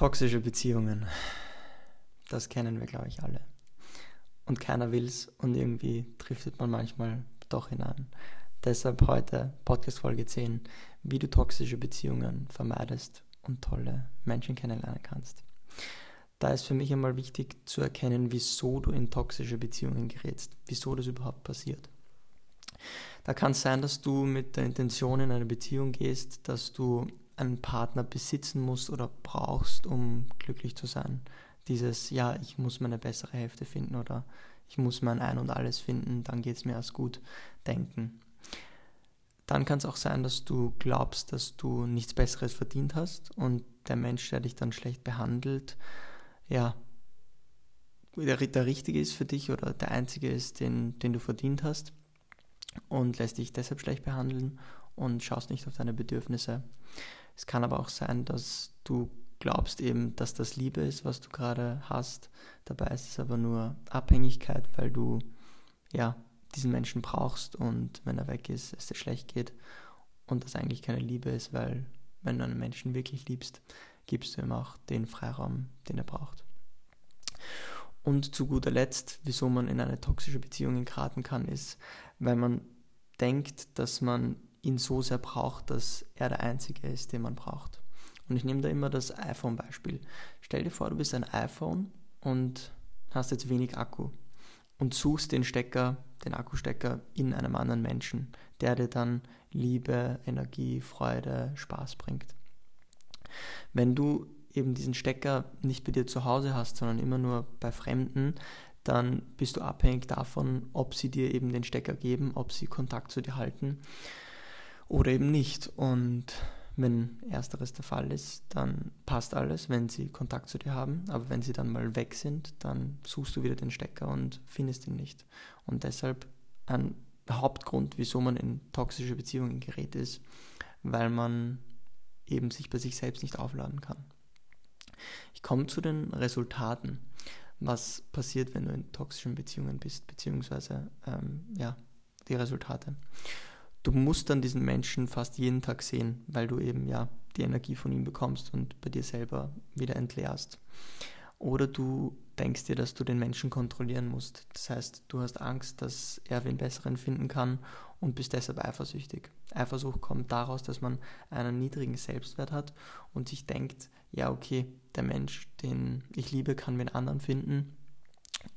Toxische Beziehungen. Das kennen wir, glaube ich, alle. Und keiner will es und irgendwie driftet man manchmal doch hinein. Deshalb heute Podcast-Folge 10, wie du toxische Beziehungen vermeidest und tolle Menschen kennenlernen kannst. Da ist für mich einmal wichtig zu erkennen, wieso du in toxische Beziehungen gerätst, wieso das überhaupt passiert. Da kann es sein, dass du mit der Intention in eine Beziehung gehst, dass du einen Partner besitzen musst oder brauchst, um glücklich zu sein. Dieses, ja, ich muss meine bessere Hälfte finden oder ich muss mein Ein und alles finden, dann geht es mir erst gut, denken. Dann kann es auch sein, dass du glaubst, dass du nichts Besseres verdient hast und der Mensch, der dich dann schlecht behandelt, ja, der, der Richtige ist für dich oder der Einzige ist, den, den du verdient hast und lässt dich deshalb schlecht behandeln und schaust nicht auf deine Bedürfnisse. Es kann aber auch sein, dass du glaubst eben, dass das Liebe ist, was du gerade hast. Dabei ist es aber nur Abhängigkeit, weil du ja diesen Menschen brauchst und wenn er weg ist, es dir schlecht geht und das eigentlich keine Liebe ist, weil wenn du einen Menschen wirklich liebst, gibst du ihm auch den Freiraum, den er braucht. Und zu guter Letzt, wieso man in eine toxische Beziehung geraten kann, ist, weil man denkt, dass man ihn so sehr braucht, dass er der Einzige ist, den man braucht. Und ich nehme da immer das iPhone-Beispiel. Stell dir vor, du bist ein iPhone und hast jetzt wenig Akku und suchst den Stecker, den Akkustecker in einem anderen Menschen, der dir dann Liebe, Energie, Freude, Spaß bringt. Wenn du eben diesen Stecker nicht bei dir zu Hause hast, sondern immer nur bei Fremden, dann bist du abhängig davon, ob sie dir eben den Stecker geben, ob sie Kontakt zu dir halten oder eben nicht. Und wenn ersteres der Fall ist, dann passt alles, wenn sie Kontakt zu dir haben. Aber wenn sie dann mal weg sind, dann suchst du wieder den Stecker und findest ihn nicht. Und deshalb ein Hauptgrund, wieso man in toxische Beziehungen gerät, ist, weil man eben sich bei sich selbst nicht aufladen kann. Ich komme zu den Resultaten, was passiert, wenn du in toxischen Beziehungen bist, beziehungsweise ähm, ja, die Resultate du musst dann diesen Menschen fast jeden Tag sehen, weil du eben ja die Energie von ihm bekommst und bei dir selber wieder entleerst. Oder du denkst dir, dass du den Menschen kontrollieren musst. Das heißt, du hast Angst, dass er wen besseren finden kann und bist deshalb eifersüchtig. Eifersucht kommt daraus, dass man einen niedrigen Selbstwert hat und sich denkt, ja okay, der Mensch, den ich liebe, kann wen anderen finden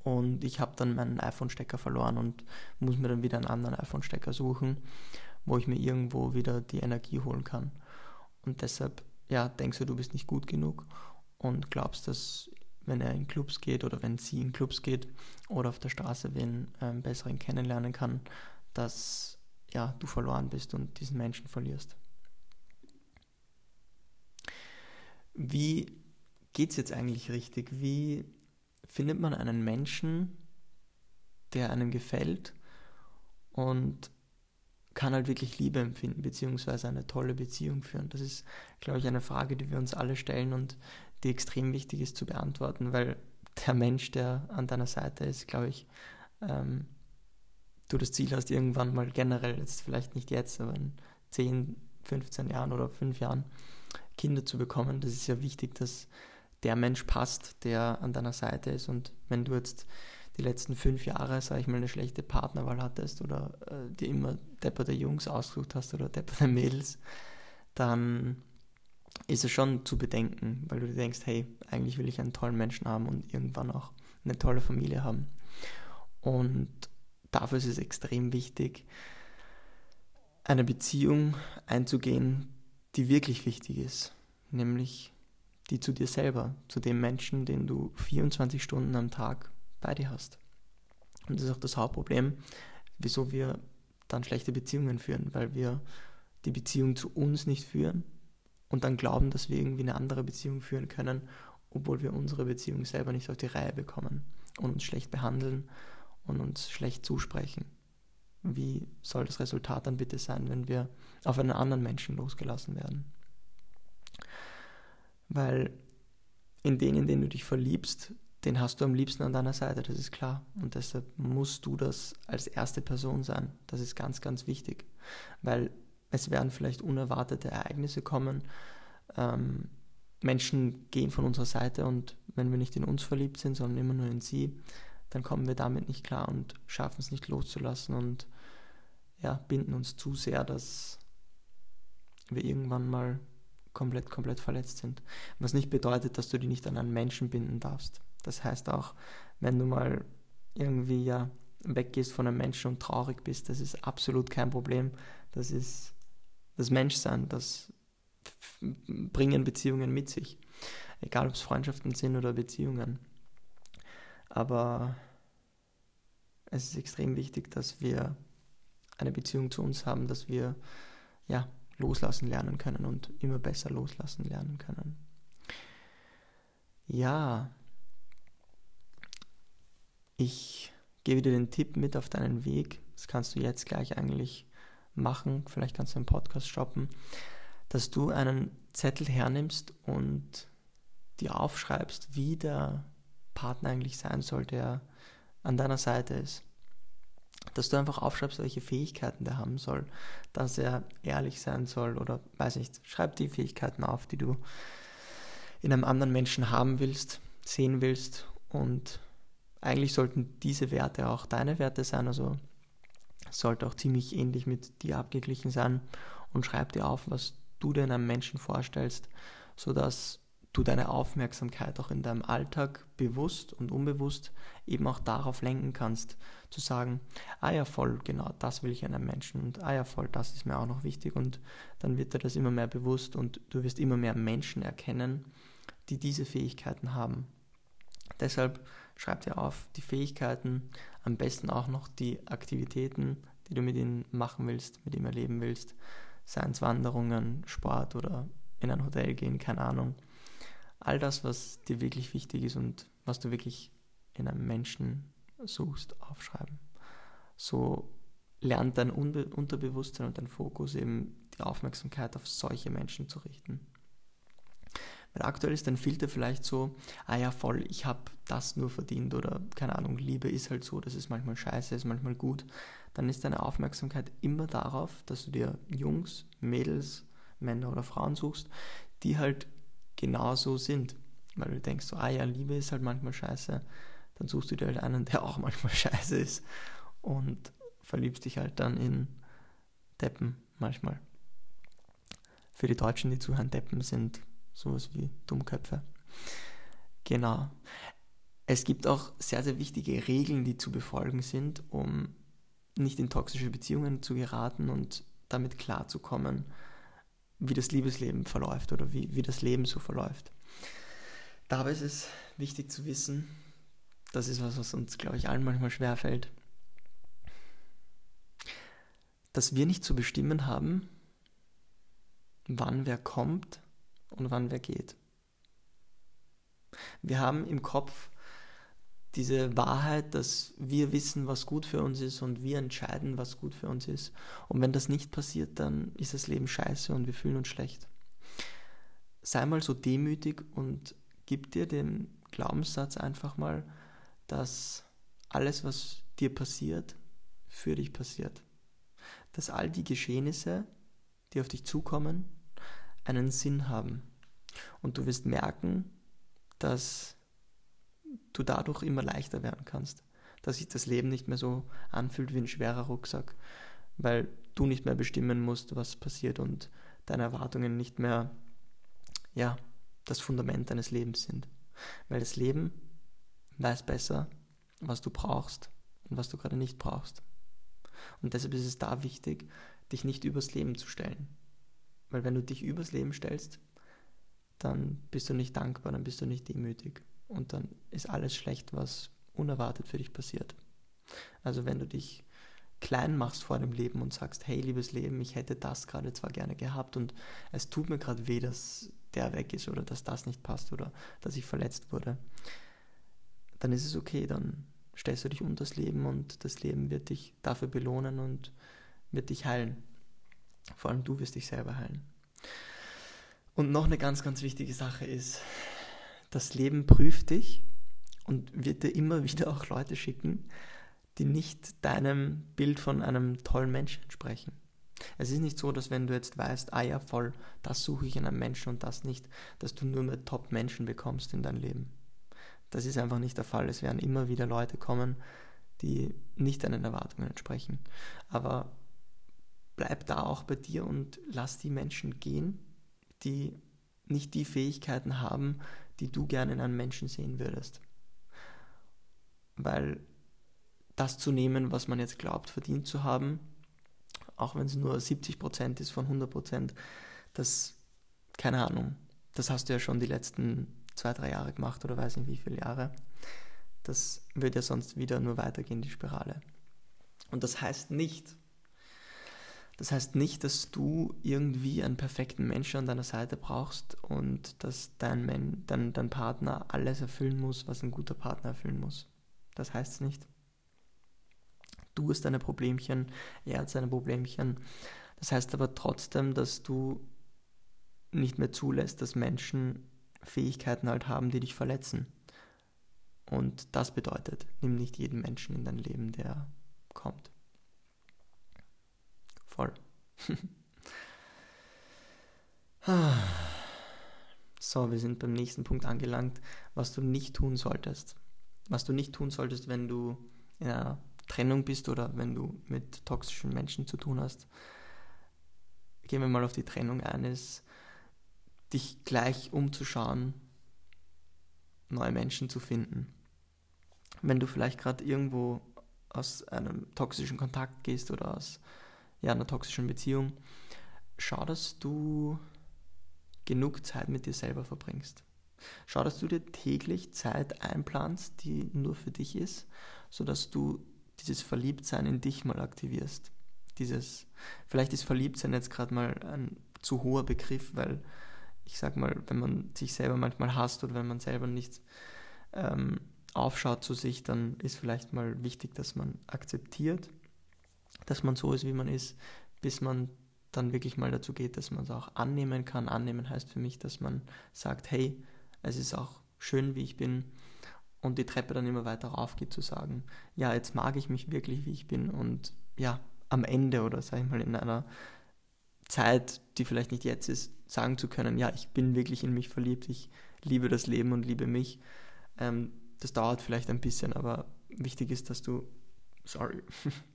und ich habe dann meinen iPhone-Stecker verloren und muss mir dann wieder einen anderen iPhone-Stecker suchen, wo ich mir irgendwo wieder die Energie holen kann. Und deshalb, ja, denkst du, du bist nicht gut genug und glaubst, dass wenn er in Clubs geht oder wenn sie in Clubs geht oder auf der Straße wen ähm, besseren kennenlernen kann, dass ja, du verloren bist und diesen Menschen verlierst. Wie geht es jetzt eigentlich richtig? Wie findet man einen Menschen, der einem gefällt und kann halt wirklich Liebe empfinden, beziehungsweise eine tolle Beziehung führen. Das ist, glaube ich, eine Frage, die wir uns alle stellen und die extrem wichtig ist zu beantworten, weil der Mensch, der an deiner Seite ist, glaube ich, ähm, du das Ziel hast, irgendwann mal generell, jetzt vielleicht nicht jetzt, aber in 10, 15 Jahren oder 5 Jahren Kinder zu bekommen. Das ist ja wichtig, dass der Mensch passt, der an deiner Seite ist. Und wenn du jetzt die letzten fünf Jahre, sag ich mal, eine schlechte Partnerwahl hattest oder äh, dir immer depperte Jungs ausgesucht hast oder depperte Mädels, dann ist es schon zu bedenken, weil du dir denkst, hey, eigentlich will ich einen tollen Menschen haben und irgendwann auch eine tolle Familie haben. Und dafür ist es extrem wichtig, eine Beziehung einzugehen, die wirklich wichtig ist, nämlich die zu dir selber, zu dem Menschen, den du 24 Stunden am Tag bei dir hast. Und das ist auch das Hauptproblem, wieso wir dann schlechte Beziehungen führen, weil wir die Beziehung zu uns nicht führen und dann glauben, dass wir irgendwie eine andere Beziehung führen können, obwohl wir unsere Beziehung selber nicht auf die Reihe bekommen und uns schlecht behandeln und uns schlecht zusprechen. Wie soll das Resultat dann bitte sein, wenn wir auf einen anderen Menschen losgelassen werden? Weil in den, in den du dich verliebst, den hast du am liebsten an deiner Seite, das ist klar. Und deshalb musst du das als erste Person sein. Das ist ganz, ganz wichtig. Weil es werden vielleicht unerwartete Ereignisse kommen, ähm, Menschen gehen von unserer Seite und wenn wir nicht in uns verliebt sind, sondern immer nur in sie, dann kommen wir damit nicht klar und schaffen es nicht loszulassen und ja, binden uns zu sehr, dass wir irgendwann mal komplett, komplett verletzt sind. Was nicht bedeutet, dass du dich nicht an einen Menschen binden darfst. Das heißt auch, wenn du mal irgendwie ja weggehst von einem Menschen und traurig bist, das ist absolut kein Problem. Das ist das Menschsein, das bringen Beziehungen mit sich. Egal ob es Freundschaften sind oder Beziehungen. Aber es ist extrem wichtig, dass wir eine Beziehung zu uns haben, dass wir ja loslassen lernen können und immer besser loslassen lernen können. Ja, ich gebe dir den Tipp mit auf deinen Weg. Das kannst du jetzt gleich eigentlich machen. Vielleicht kannst du den Podcast stoppen, dass du einen Zettel hernimmst und dir aufschreibst, wie der Partner eigentlich sein soll, der an deiner Seite ist dass du einfach aufschreibst, welche Fähigkeiten der haben soll, dass er ehrlich sein soll oder weiß nicht, schreib die Fähigkeiten auf, die du in einem anderen Menschen haben willst, sehen willst. Und eigentlich sollten diese Werte auch deine Werte sein, also sollte auch ziemlich ähnlich mit dir abgeglichen sein. Und schreib dir auf, was du dir in einem Menschen vorstellst, sodass du deine Aufmerksamkeit auch in deinem Alltag bewusst und unbewusst eben auch darauf lenken kannst, zu sagen, ah ja voll, genau, das will ich einem Menschen und ah ja voll, das ist mir auch noch wichtig und dann wird dir das immer mehr bewusst und du wirst immer mehr Menschen erkennen, die diese Fähigkeiten haben. Deshalb schreib dir auf die Fähigkeiten, am besten auch noch die Aktivitäten, die du mit ihnen machen willst, mit ihm erleben willst, seien es Wanderungen, Sport oder in ein Hotel gehen, keine Ahnung all das, was dir wirklich wichtig ist und was du wirklich in einem Menschen suchst, aufschreiben. So lernt dein Unbe Unterbewusstsein und dein Fokus eben die Aufmerksamkeit auf solche Menschen zu richten. Weil aktuell ist dein Filter vielleicht so, ah ja voll, ich habe das nur verdient oder keine Ahnung, Liebe ist halt so, das ist manchmal scheiße, ist manchmal gut. Dann ist deine Aufmerksamkeit immer darauf, dass du dir Jungs, Mädels, Männer oder Frauen suchst, die halt genauso sind. Weil du denkst so, ah ja, Liebe ist halt manchmal scheiße. Dann suchst du dir halt einen, der auch manchmal scheiße ist. Und verliebst dich halt dann in Deppen manchmal. Für die Deutschen, die zuhören, Deppen sind sowas wie Dummköpfe. Genau. Es gibt auch sehr, sehr wichtige Regeln, die zu befolgen sind, um nicht in toxische Beziehungen zu geraten und damit klarzukommen wie das Liebesleben verläuft oder wie, wie das Leben so verläuft. Dabei ist es wichtig zu wissen, das ist was, was uns, glaube ich, allen manchmal schwerfällt, dass wir nicht zu bestimmen haben, wann wer kommt und wann wer geht. Wir haben im Kopf diese Wahrheit, dass wir wissen, was gut für uns ist und wir entscheiden, was gut für uns ist. Und wenn das nicht passiert, dann ist das Leben scheiße und wir fühlen uns schlecht. Sei mal so demütig und gib dir den Glaubenssatz einfach mal, dass alles, was dir passiert, für dich passiert. Dass all die Geschehnisse, die auf dich zukommen, einen Sinn haben. Und du wirst merken, dass du dadurch immer leichter werden kannst. Dass sich das Leben nicht mehr so anfühlt wie ein schwerer Rucksack, weil du nicht mehr bestimmen musst, was passiert und deine Erwartungen nicht mehr, ja, das Fundament deines Lebens sind. Weil das Leben weiß besser, was du brauchst und was du gerade nicht brauchst. Und deshalb ist es da wichtig, dich nicht übers Leben zu stellen. Weil wenn du dich übers Leben stellst, dann bist du nicht dankbar, dann bist du nicht demütig und dann ist alles schlecht, was unerwartet für dich passiert. Also wenn du dich klein machst vor dem Leben und sagst, hey liebes Leben, ich hätte das gerade zwar gerne gehabt und es tut mir gerade weh, dass der weg ist oder dass das nicht passt oder dass ich verletzt wurde, dann ist es okay, dann stellst du dich unter das Leben und das Leben wird dich dafür belohnen und wird dich heilen. Vor allem du wirst dich selber heilen. Und noch eine ganz, ganz wichtige Sache ist, das Leben prüft dich und wird dir immer wieder auch Leute schicken, die nicht deinem Bild von einem tollen Menschen entsprechen. Es ist nicht so, dass wenn du jetzt weißt, ah ja, voll, das suche ich in einem Menschen und das nicht, dass du nur mehr Top-Menschen bekommst in dein Leben. Das ist einfach nicht der Fall. Es werden immer wieder Leute kommen, die nicht deinen Erwartungen entsprechen. Aber bleib da auch bei dir und lass die Menschen gehen, die nicht die Fähigkeiten haben, die du gerne in einem Menschen sehen würdest. Weil das zu nehmen, was man jetzt glaubt, verdient zu haben, auch wenn es nur 70% ist von 100%, das, keine Ahnung, das hast du ja schon die letzten zwei, drei Jahre gemacht oder weiß nicht wie viele Jahre. Das wird ja sonst wieder nur weitergehen, die Spirale. Und das heißt nicht, das heißt nicht, dass du irgendwie einen perfekten Menschen an deiner Seite brauchst und dass dein, Men dein, dein Partner alles erfüllen muss, was ein guter Partner erfüllen muss. Das heißt es nicht. Du hast deine Problemchen, er hat seine Problemchen. Das heißt aber trotzdem, dass du nicht mehr zulässt, dass Menschen Fähigkeiten halt haben, die dich verletzen. Und das bedeutet, nimm nicht jeden Menschen in dein Leben, der kommt. Voll. so, wir sind beim nächsten Punkt angelangt, was du nicht tun solltest. Was du nicht tun solltest, wenn du in einer Trennung bist oder wenn du mit toxischen Menschen zu tun hast. Gehen wir mal auf die Trennung ein, ist dich gleich umzuschauen, neue Menschen zu finden. Wenn du vielleicht gerade irgendwo aus einem toxischen Kontakt gehst oder aus ja, einer toxischen Beziehung, schau, dass du genug Zeit mit dir selber verbringst. Schau, dass du dir täglich Zeit einplanst, die nur für dich ist, sodass du dieses Verliebtsein in dich mal aktivierst. Dieses, vielleicht ist Verliebtsein jetzt gerade mal ein zu hoher Begriff, weil ich sag mal, wenn man sich selber manchmal hasst oder wenn man selber nicht ähm, aufschaut zu sich, dann ist vielleicht mal wichtig, dass man akzeptiert, dass man so ist, wie man ist, bis man dann wirklich mal dazu geht, dass man es auch annehmen kann. Annehmen heißt für mich, dass man sagt, hey, es ist auch schön, wie ich bin und die Treppe dann immer weiter rauf geht, zu sagen, ja, jetzt mag ich mich wirklich, wie ich bin und ja, am Ende oder sag ich mal in einer Zeit, die vielleicht nicht jetzt ist, sagen zu können, ja, ich bin wirklich in mich verliebt, ich liebe das Leben und liebe mich. Ähm, das dauert vielleicht ein bisschen, aber wichtig ist, dass du, sorry,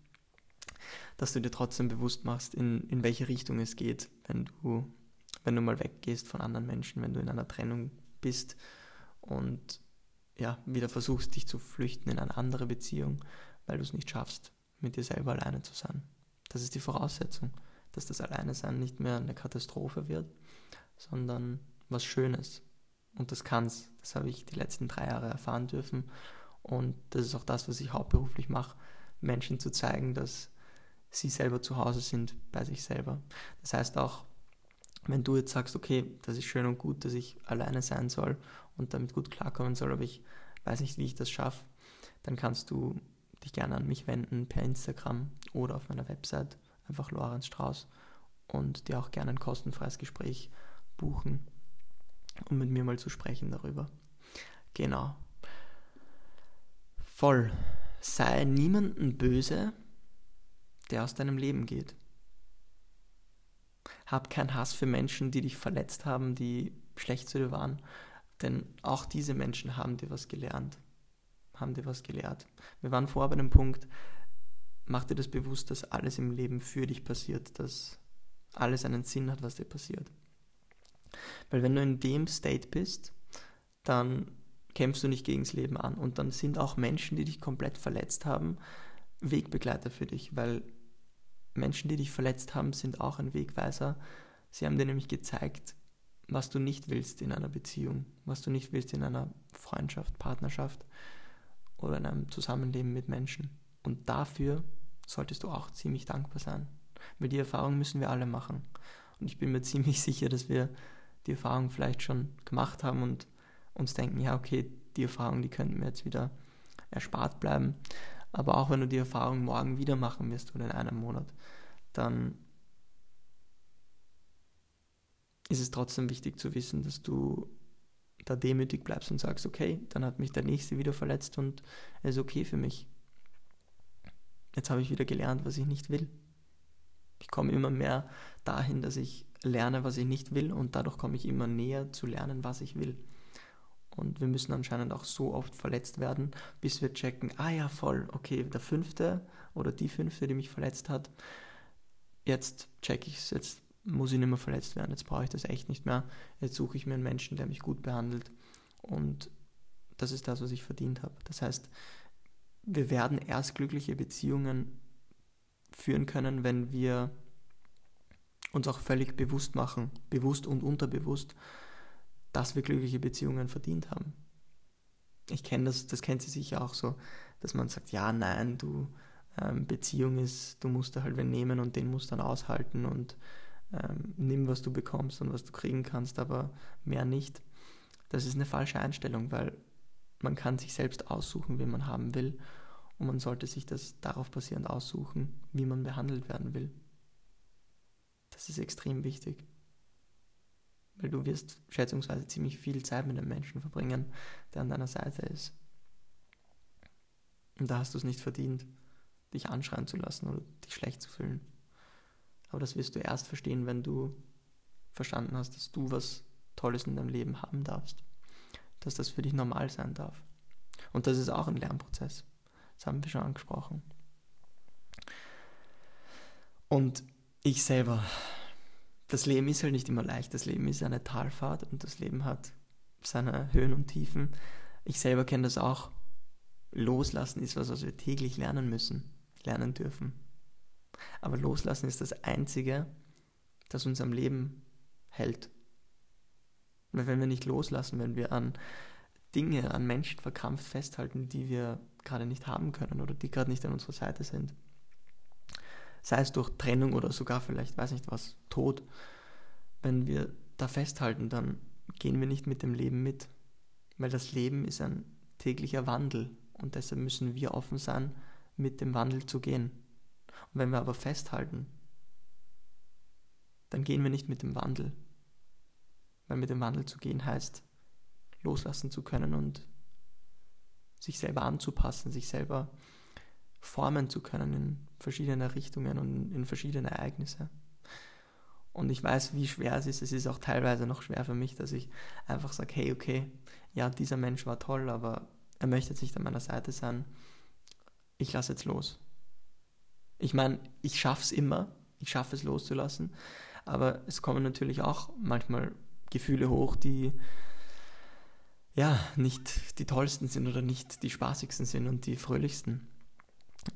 dass du dir trotzdem bewusst machst, in, in welche Richtung es geht, wenn du, wenn du mal weggehst von anderen Menschen, wenn du in einer Trennung bist und ja, wieder versuchst, dich zu flüchten in eine andere Beziehung, weil du es nicht schaffst, mit dir selber alleine zu sein. Das ist die Voraussetzung dass das Alleinesein nicht mehr eine Katastrophe wird, sondern was Schönes. Und das kann's. Das habe ich die letzten drei Jahre erfahren dürfen. Und das ist auch das, was ich hauptberuflich mache, Menschen zu zeigen, dass sie selber zu Hause sind bei sich selber. Das heißt auch, wenn du jetzt sagst, okay, das ist schön und gut, dass ich alleine sein soll und damit gut klarkommen soll, aber ich weiß nicht, wie ich das schaffe, dann kannst du dich gerne an mich wenden per Instagram oder auf meiner Website einfach Lorenz Strauß und dir auch gerne ein kostenfreies Gespräch buchen, um mit mir mal zu sprechen darüber. Genau. Voll. Sei niemanden böse, der aus deinem Leben geht. Hab keinen Hass für Menschen, die dich verletzt haben, die schlecht zu dir waren, denn auch diese Menschen haben dir was gelernt, haben dir was gelehrt. Wir waren vorher bei dem Punkt, mach dir das bewusst, dass alles im Leben für dich passiert, dass alles einen Sinn hat, was dir passiert. Weil wenn du in dem State bist, dann kämpfst du nicht gegen das Leben an. Und dann sind auch Menschen, die dich komplett verletzt haben, Wegbegleiter für dich, weil Menschen, die dich verletzt haben, sind auch ein Wegweiser. Sie haben dir nämlich gezeigt, was du nicht willst in einer Beziehung, was du nicht willst in einer Freundschaft, Partnerschaft oder in einem Zusammenleben mit Menschen. Und dafür solltest du auch ziemlich dankbar sein. Weil die Erfahrung müssen wir alle machen. Und ich bin mir ziemlich sicher, dass wir die Erfahrung vielleicht schon gemacht haben und uns denken, ja, okay, die Erfahrung, die könnten wir jetzt wieder erspart bleiben. Aber auch wenn du die Erfahrung morgen wieder machen wirst oder in einem Monat, dann ist es trotzdem wichtig zu wissen, dass du da demütig bleibst und sagst, okay, dann hat mich der Nächste wieder verletzt und es ist okay für mich. Jetzt habe ich wieder gelernt, was ich nicht will. Ich komme immer mehr dahin, dass ich lerne, was ich nicht will und dadurch komme ich immer näher zu lernen, was ich will. Und wir müssen anscheinend auch so oft verletzt werden, bis wir checken, ah ja, voll, okay, der fünfte oder die fünfte, die mich verletzt hat, jetzt check ich es, jetzt muss ich nicht mehr verletzt werden, jetzt brauche ich das echt nicht mehr, jetzt suche ich mir einen Menschen, der mich gut behandelt und das ist das, was ich verdient habe. Das heißt, wir werden erst glückliche Beziehungen führen können, wenn wir uns auch völlig bewusst machen, bewusst und unterbewusst, dass wir glückliche Beziehungen verdient haben. Ich kenne das, das kennt sie sicher auch so, dass man sagt, ja, nein, du, ähm, Beziehung ist, du musst da halt wen nehmen und den musst dann aushalten und ähm, nimm, was du bekommst und was du kriegen kannst, aber mehr nicht. Das ist eine falsche Einstellung, weil man kann sich selbst aussuchen, wen man haben will und man sollte sich das darauf basierend aussuchen, wie man behandelt werden will. Das ist extrem wichtig. Weil du wirst schätzungsweise ziemlich viel Zeit mit einem Menschen verbringen, der an deiner Seite ist. Und da hast du es nicht verdient, dich anschreien zu lassen oder dich schlecht zu fühlen. Aber das wirst du erst verstehen, wenn du verstanden hast, dass du was Tolles in deinem Leben haben darfst. Dass das für dich normal sein darf. Und das ist auch ein Lernprozess. Das haben wir schon angesprochen. Und ich selber, das Leben ist halt nicht immer leicht. Das Leben ist eine Talfahrt und das Leben hat seine Höhen und Tiefen. Ich selber kenne das auch. Loslassen ist was, was wir täglich lernen müssen, lernen dürfen. Aber loslassen ist das Einzige, das uns am Leben hält. Weil wenn wir nicht loslassen, wenn wir an Dinge, an Menschen verkrampft festhalten, die wir gerade nicht haben können oder die gerade nicht an unserer Seite sind, sei es durch Trennung oder sogar vielleicht, weiß nicht was, Tod, wenn wir da festhalten, dann gehen wir nicht mit dem Leben mit, weil das Leben ist ein täglicher Wandel und deshalb müssen wir offen sein, mit dem Wandel zu gehen. Und wenn wir aber festhalten, dann gehen wir nicht mit dem Wandel. Weil mit dem Wandel zu gehen heißt, loslassen zu können und sich selber anzupassen, sich selber formen zu können in verschiedene Richtungen und in verschiedene Ereignisse. Und ich weiß, wie schwer es ist. Es ist auch teilweise noch schwer für mich, dass ich einfach sage, hey, okay, ja, dieser Mensch war toll, aber er möchte jetzt nicht an meiner Seite sein. Ich lasse jetzt los. Ich meine, ich schaffe es immer, ich schaffe es loszulassen, aber es kommen natürlich auch manchmal Gefühle hoch, die ja nicht die tollsten sind oder nicht die spaßigsten sind und die fröhlichsten.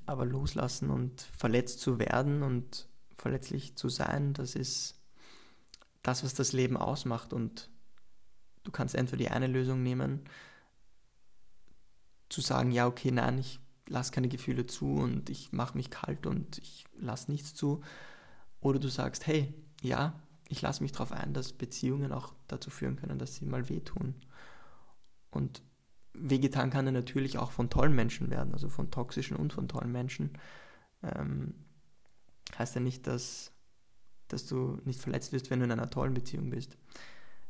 Aber loslassen und verletzt zu werden und verletzlich zu sein, das ist das, was das Leben ausmacht. Und du kannst entweder die eine Lösung nehmen, zu sagen, ja, okay, nein, ich lass keine Gefühle zu und ich mache mich kalt und ich lasse nichts zu. Oder du sagst, hey, ja, ich lasse mich darauf ein, dass Beziehungen auch dazu führen können, dass sie mal wehtun. Und wehgetan kann er natürlich auch von tollen Menschen werden, also von toxischen und von tollen Menschen. Ähm, heißt ja nicht, dass, dass du nicht verletzt wirst, wenn du in einer tollen Beziehung bist.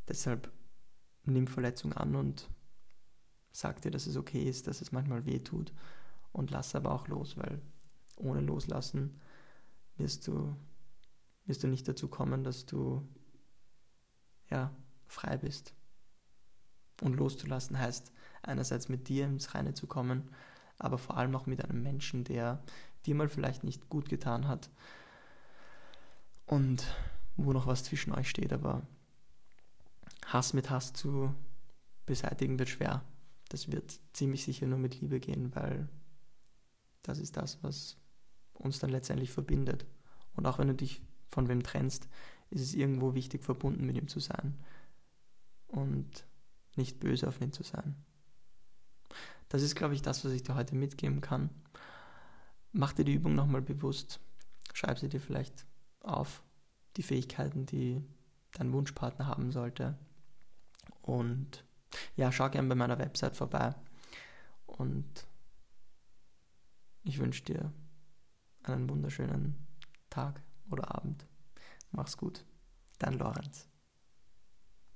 Deshalb nimm Verletzung an und sag dir, dass es okay ist, dass es manchmal weh tut und lass aber auch los, weil ohne Loslassen wirst du, wirst du nicht dazu kommen, dass du ja, frei bist. Und loszulassen heißt einerseits mit dir ins Reine zu kommen, aber vor allem auch mit einem Menschen, der dir mal vielleicht nicht gut getan hat und wo noch was zwischen euch steht, aber Hass mit Hass zu beseitigen wird schwer. Das wird ziemlich sicher nur mit Liebe gehen, weil das ist das, was uns dann letztendlich verbindet. Und auch wenn du dich von wem trennst, ist es irgendwo wichtig, verbunden mit ihm zu sein und nicht böse auf ihn zu sein. Das ist, glaube ich, das, was ich dir heute mitgeben kann. Mach dir die Übung nochmal bewusst. Schreib sie dir vielleicht auf, die Fähigkeiten, die dein Wunschpartner haben sollte. Und ja, schau gerne bei meiner Website vorbei und ich wünsche dir einen wunderschönen Tag oder Abend. Mach's gut. Dein Lorenz.